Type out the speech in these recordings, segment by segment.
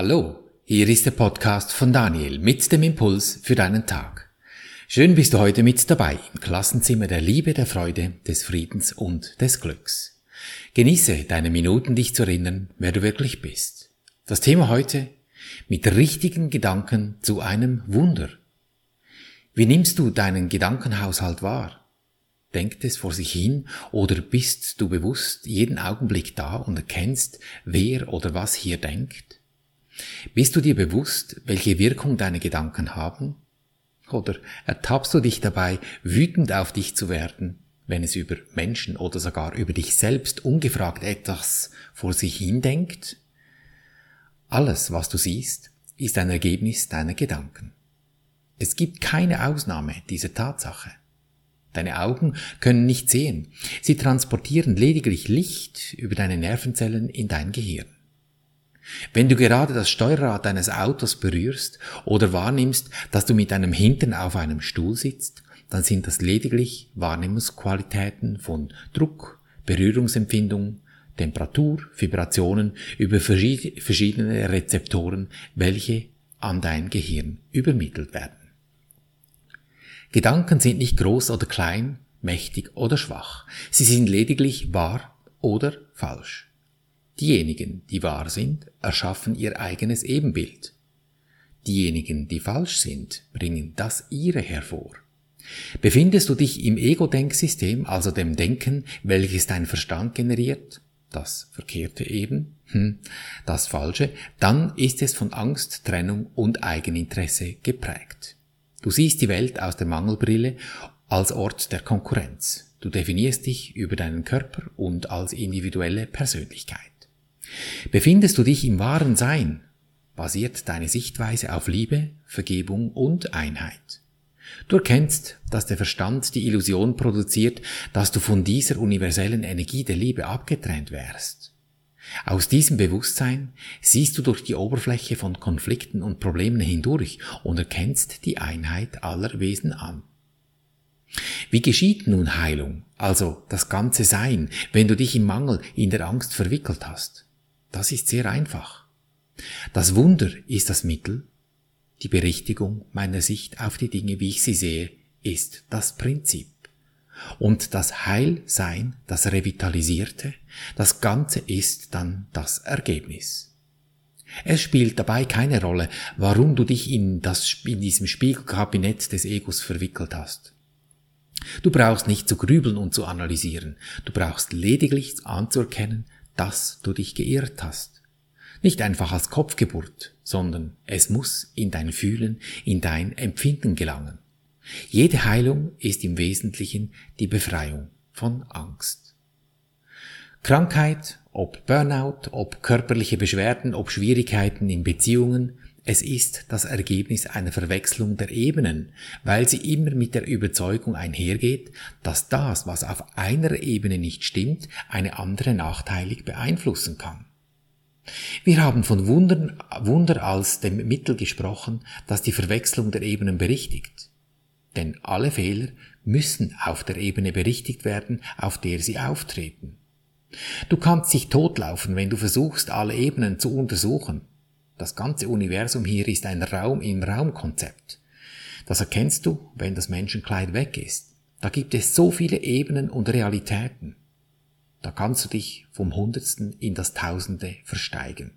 Hallo, hier ist der Podcast von Daniel mit dem Impuls für deinen Tag. Schön bist du heute mit dabei im Klassenzimmer der Liebe, der Freude, des Friedens und des Glücks. Genieße deine Minuten, dich zu erinnern, wer du wirklich bist. Das Thema heute mit richtigen Gedanken zu einem Wunder. Wie nimmst du deinen Gedankenhaushalt wahr? Denkt es vor sich hin oder bist du bewusst jeden Augenblick da und erkennst, wer oder was hier denkt? Bist du dir bewusst, welche Wirkung deine Gedanken haben? Oder ertappst du dich dabei, wütend auf dich zu werden, wenn es über Menschen oder sogar über dich selbst ungefragt etwas vor sich hin denkt? Alles, was du siehst, ist ein Ergebnis deiner Gedanken. Es gibt keine Ausnahme dieser Tatsache. Deine Augen können nicht sehen, sie transportieren lediglich Licht über deine Nervenzellen in dein Gehirn. Wenn du gerade das Steuerrad deines Autos berührst oder wahrnimmst, dass du mit deinem Hintern auf einem Stuhl sitzt, dann sind das lediglich Wahrnehmungsqualitäten von Druck, Berührungsempfindung, Temperatur, Vibrationen über verschiedene Rezeptoren, welche an dein Gehirn übermittelt werden. Gedanken sind nicht groß oder klein, mächtig oder schwach. Sie sind lediglich wahr oder falsch. Diejenigen, die wahr sind, erschaffen ihr eigenes Ebenbild. Diejenigen, die falsch sind, bringen das ihre hervor. Befindest du dich im Ego-Denksystem, also dem Denken, welches dein Verstand generiert, das Verkehrte eben, hm, das Falsche, dann ist es von Angst, Trennung und Eigeninteresse geprägt. Du siehst die Welt aus der Mangelbrille als Ort der Konkurrenz. Du definierst dich über deinen Körper und als individuelle Persönlichkeit. Befindest du dich im wahren Sein, basiert deine Sichtweise auf Liebe, Vergebung und Einheit. Du erkennst, dass der Verstand die Illusion produziert, dass du von dieser universellen Energie der Liebe abgetrennt wärst. Aus diesem Bewusstsein siehst du durch die Oberfläche von Konflikten und Problemen hindurch und erkennst die Einheit aller Wesen an. Wie geschieht nun Heilung, also das ganze Sein, wenn du dich im Mangel, in der Angst verwickelt hast? Das ist sehr einfach. Das Wunder ist das Mittel, die Berichtigung meiner Sicht auf die Dinge, wie ich sie sehe, ist das Prinzip. Und das Heilsein, das Revitalisierte, das Ganze ist dann das Ergebnis. Es spielt dabei keine Rolle, warum du dich in, das, in diesem Spiegelkabinett des Egos verwickelt hast. Du brauchst nicht zu grübeln und zu analysieren, du brauchst lediglich anzuerkennen, dass du dich geirrt hast. Nicht einfach als Kopfgeburt, sondern es muss in dein Fühlen, in dein Empfinden gelangen. Jede Heilung ist im Wesentlichen die Befreiung von Angst. Krankheit, ob Burnout, ob körperliche Beschwerden, ob Schwierigkeiten in Beziehungen, es ist das Ergebnis einer Verwechslung der Ebenen, weil sie immer mit der Überzeugung einhergeht, dass das, was auf einer Ebene nicht stimmt, eine andere nachteilig beeinflussen kann. Wir haben von Wundern, Wunder als dem Mittel gesprochen, das die Verwechslung der Ebenen berichtigt. Denn alle Fehler müssen auf der Ebene berichtigt werden, auf der sie auftreten. Du kannst dich totlaufen, wenn du versuchst, alle Ebenen zu untersuchen. Das ganze Universum hier ist ein Raum im Raumkonzept. Das erkennst du, wenn das Menschenkleid weg ist. Da gibt es so viele Ebenen und Realitäten. Da kannst du dich vom Hundertsten in das Tausende versteigen.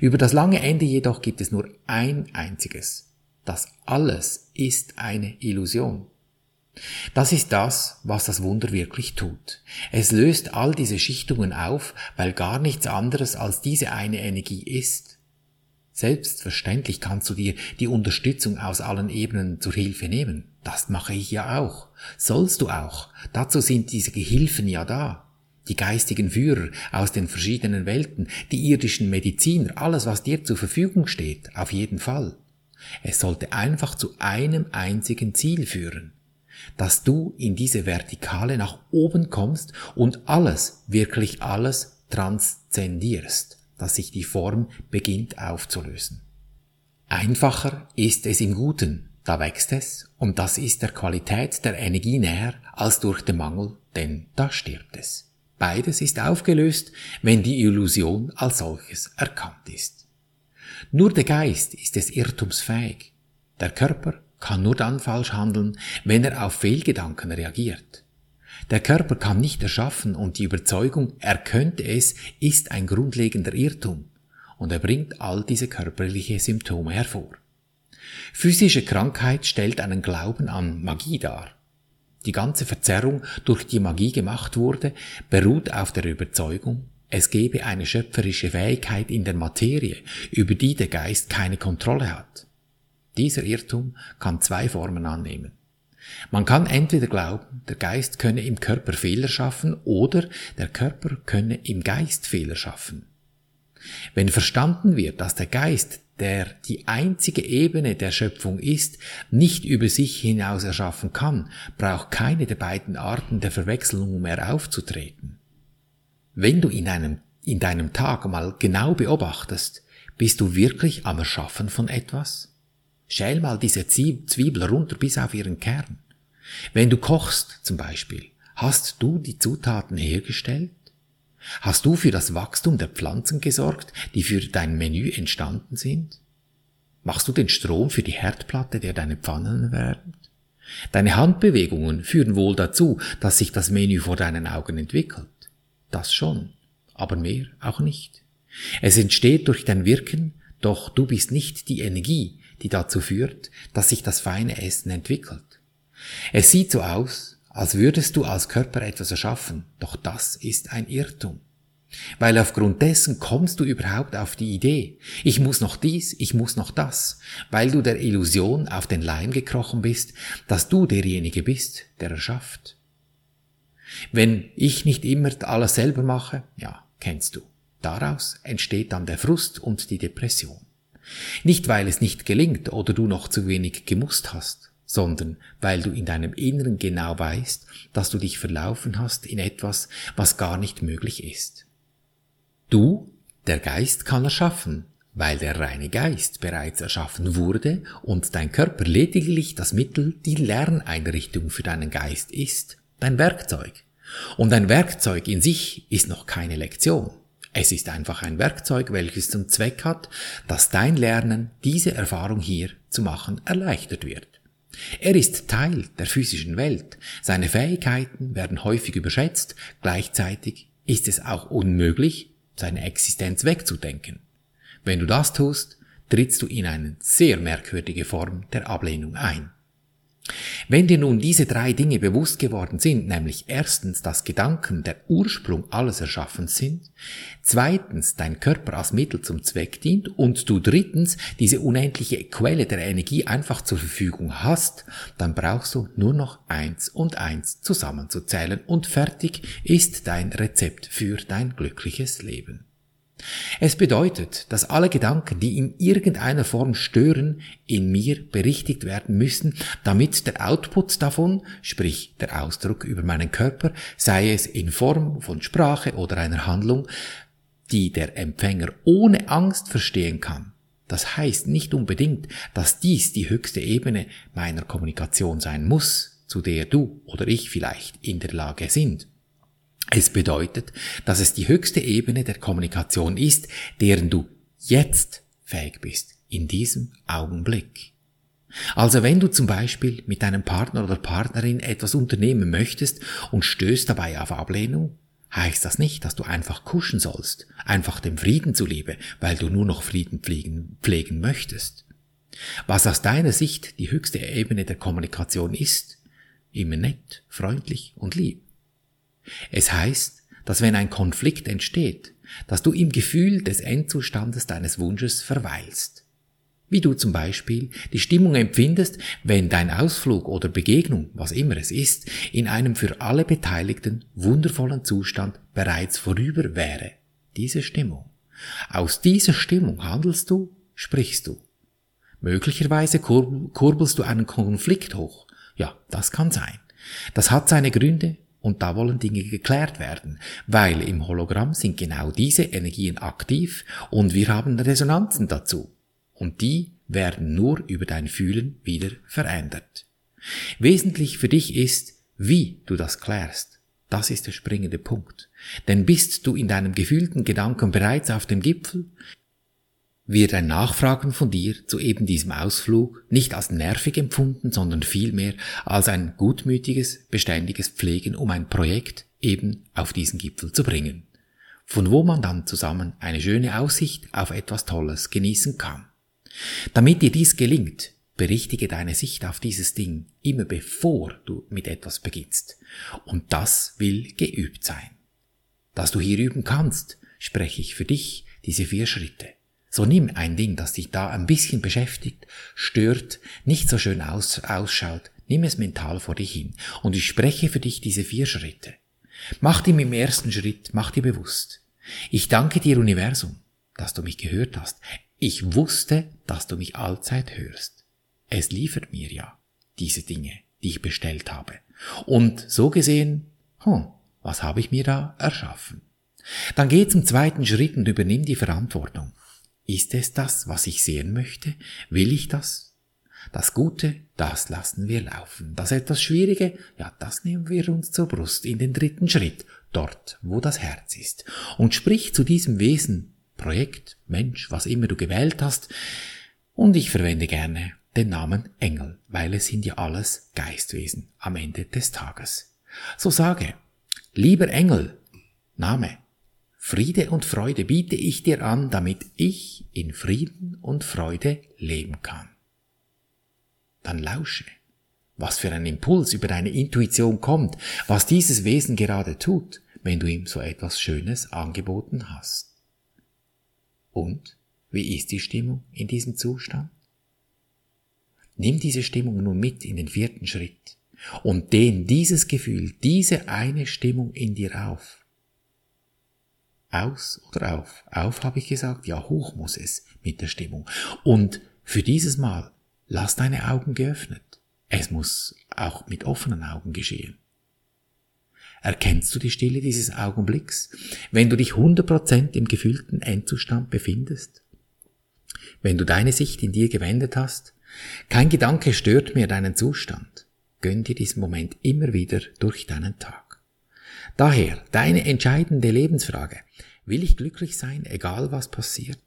Über das lange Ende jedoch gibt es nur ein einziges. Das alles ist eine Illusion. Das ist das, was das Wunder wirklich tut. Es löst all diese Schichtungen auf, weil gar nichts anderes als diese eine Energie ist. Selbstverständlich kannst du dir die Unterstützung aus allen Ebenen zur Hilfe nehmen. Das mache ich ja auch. Sollst du auch. Dazu sind diese Gehilfen ja da. Die geistigen Führer aus den verschiedenen Welten, die irdischen Mediziner, alles, was dir zur Verfügung steht, auf jeden Fall. Es sollte einfach zu einem einzigen Ziel führen, dass du in diese Vertikale nach oben kommst und alles, wirklich alles transzendierst dass sich die Form beginnt aufzulösen. Einfacher ist es im Guten, da wächst es, und das ist der Qualität der Energie näher als durch den Mangel, denn da stirbt es. Beides ist aufgelöst, wenn die Illusion als solches erkannt ist. Nur der Geist ist des Irrtums fähig. Der Körper kann nur dann falsch handeln, wenn er auf Fehlgedanken reagiert. Der Körper kann nicht erschaffen und die Überzeugung, er könnte es, ist ein grundlegender Irrtum und er bringt all diese körperliche Symptome hervor. Physische Krankheit stellt einen Glauben an Magie dar. Die ganze Verzerrung, durch die Magie gemacht wurde, beruht auf der Überzeugung, es gebe eine schöpferische Fähigkeit in der Materie, über die der Geist keine Kontrolle hat. Dieser Irrtum kann zwei Formen annehmen. Man kann entweder glauben, der Geist könne im Körper Fehler schaffen oder der Körper könne im Geist Fehler schaffen. Wenn verstanden wird, dass der Geist, der die einzige Ebene der Schöpfung ist, nicht über sich hinaus erschaffen kann, braucht keine der beiden Arten der Verwechslung mehr aufzutreten. Wenn du in, einem, in deinem Tag mal genau beobachtest, bist du wirklich am Erschaffen von etwas? Schäl mal diese Zwiebel runter bis auf ihren Kern. Wenn du kochst zum Beispiel, hast du die Zutaten hergestellt? Hast du für das Wachstum der Pflanzen gesorgt, die für dein Menü entstanden sind? Machst du den Strom für die Herdplatte, der deine Pfannen erwärmt? Deine Handbewegungen führen wohl dazu, dass sich das Menü vor deinen Augen entwickelt. Das schon, aber mehr auch nicht. Es entsteht durch dein Wirken, doch du bist nicht die Energie, die dazu führt, dass sich das feine Essen entwickelt. Es sieht so aus, als würdest du als Körper etwas erschaffen, doch das ist ein Irrtum. Weil aufgrund dessen kommst du überhaupt auf die Idee, ich muss noch dies, ich muss noch das, weil du der Illusion auf den Leim gekrochen bist, dass du derjenige bist, der erschafft. Wenn ich nicht immer alles selber mache, ja, kennst du. Daraus entsteht dann der Frust und die Depression. Nicht weil es nicht gelingt oder du noch zu wenig gemusst hast, sondern weil du in deinem Inneren genau weißt, dass du dich verlaufen hast in etwas, was gar nicht möglich ist. Du, der Geist kann erschaffen, weil der reine Geist bereits erschaffen wurde und dein Körper lediglich das Mittel, die Lerneinrichtung für deinen Geist ist, dein Werkzeug. Und ein Werkzeug in sich ist noch keine Lektion. Es ist einfach ein Werkzeug, welches zum Zweck hat, dass dein Lernen, diese Erfahrung hier zu machen, erleichtert wird. Er ist Teil der physischen Welt. Seine Fähigkeiten werden häufig überschätzt, gleichzeitig ist es auch unmöglich, seine Existenz wegzudenken. Wenn du das tust, trittst du in eine sehr merkwürdige Form der Ablehnung ein. Wenn dir nun diese drei Dinge bewusst geworden sind, nämlich erstens, dass Gedanken der Ursprung alles Erschaffens sind, zweitens, dein Körper als Mittel zum Zweck dient und du drittens diese unendliche Quelle der Energie einfach zur Verfügung hast, dann brauchst du nur noch eins und eins zusammenzuzählen und fertig ist dein Rezept für dein glückliches Leben. Es bedeutet, dass alle Gedanken, die in irgendeiner Form stören, in mir berichtigt werden müssen, damit der Output davon, sprich der Ausdruck über meinen Körper, sei es in Form von Sprache oder einer Handlung, die der Empfänger ohne Angst verstehen kann. Das heißt nicht unbedingt, dass dies die höchste Ebene meiner Kommunikation sein muss, zu der du oder ich vielleicht in der Lage sind. Es bedeutet, dass es die höchste Ebene der Kommunikation ist, deren du jetzt fähig bist, in diesem Augenblick. Also wenn du zum Beispiel mit deinem Partner oder Partnerin etwas unternehmen möchtest und stößt dabei auf Ablehnung, heißt das nicht, dass du einfach kuschen sollst, einfach dem Frieden zuliebe, weil du nur noch Frieden pflegen, pflegen möchtest. Was aus deiner Sicht die höchste Ebene der Kommunikation ist, immer nett, freundlich und lieb. Es heißt, dass wenn ein Konflikt entsteht, dass du im Gefühl des Endzustandes deines Wunsches verweilst. Wie du zum Beispiel die Stimmung empfindest, wenn dein Ausflug oder Begegnung, was immer es ist, in einem für alle Beteiligten wundervollen Zustand bereits vorüber wäre. Diese Stimmung. Aus dieser Stimmung handelst du, sprichst du. Möglicherweise kurbelst du einen Konflikt hoch. Ja, das kann sein. Das hat seine Gründe, und da wollen Dinge geklärt werden, weil im Hologramm sind genau diese Energien aktiv und wir haben Resonanzen dazu. Und die werden nur über dein Fühlen wieder verändert. Wesentlich für dich ist, wie du das klärst. Das ist der springende Punkt. Denn bist du in deinem gefühlten Gedanken bereits auf dem Gipfel, wird ein Nachfragen von dir zu eben diesem Ausflug nicht als nervig empfunden, sondern vielmehr als ein gutmütiges, beständiges Pflegen, um ein Projekt eben auf diesen Gipfel zu bringen, von wo man dann zusammen eine schöne Aussicht auf etwas Tolles genießen kann. Damit dir dies gelingt, berichtige deine Sicht auf dieses Ding immer bevor du mit etwas beginnst. Und das will geübt sein. Dass du hier üben kannst, spreche ich für dich diese vier Schritte. So nimm ein Ding, das dich da ein bisschen beschäftigt, stört, nicht so schön aus, ausschaut, nimm es mental vor dich hin und ich spreche für dich diese vier Schritte. Mach dir im ersten Schritt, mach dir bewusst. Ich danke dir Universum, dass du mich gehört hast. Ich wusste, dass du mich allzeit hörst. Es liefert mir ja diese Dinge, die ich bestellt habe. Und so gesehen, hm, was habe ich mir da erschaffen? Dann geh zum zweiten Schritt und übernimm die Verantwortung. Ist es das, was ich sehen möchte? Will ich das? Das Gute, das lassen wir laufen. Das etwas Schwierige, ja, das nehmen wir uns zur Brust in den dritten Schritt, dort, wo das Herz ist. Und sprich zu diesem Wesen, Projekt, Mensch, was immer du gewählt hast. Und ich verwende gerne den Namen Engel, weil es sind ja alles Geistwesen am Ende des Tages. So sage, lieber Engel, Name, Friede und Freude biete ich dir an, damit ich in Frieden und Freude leben kann. Dann lausche, was für ein Impuls über deine Intuition kommt, was dieses Wesen gerade tut, wenn du ihm so etwas Schönes angeboten hast. Und wie ist die Stimmung in diesem Zustand? Nimm diese Stimmung nun mit in den vierten Schritt und dehn dieses Gefühl, diese eine Stimmung in dir auf aus oder auf? Auf habe ich gesagt, ja, hoch muss es mit der Stimmung. Und für dieses Mal lass deine Augen geöffnet. Es muss auch mit offenen Augen geschehen. Erkennst du die Stille dieses Augenblicks, wenn du dich 100% im gefühlten Endzustand befindest? Wenn du deine Sicht in dir gewendet hast? Kein Gedanke stört mehr deinen Zustand. Gönn dir diesen Moment immer wieder durch deinen Tag. Daher deine entscheidende Lebensfrage. Will ich glücklich sein, egal was passiert?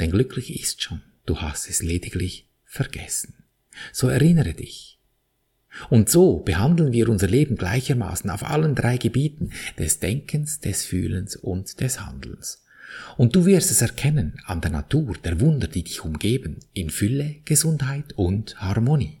Denn glücklich ist schon, du hast es lediglich vergessen. So erinnere dich. Und so behandeln wir unser Leben gleichermaßen auf allen drei Gebieten des Denkens, des Fühlens und des Handelns. Und du wirst es erkennen an der Natur, der Wunder, die dich umgeben, in Fülle, Gesundheit und Harmonie.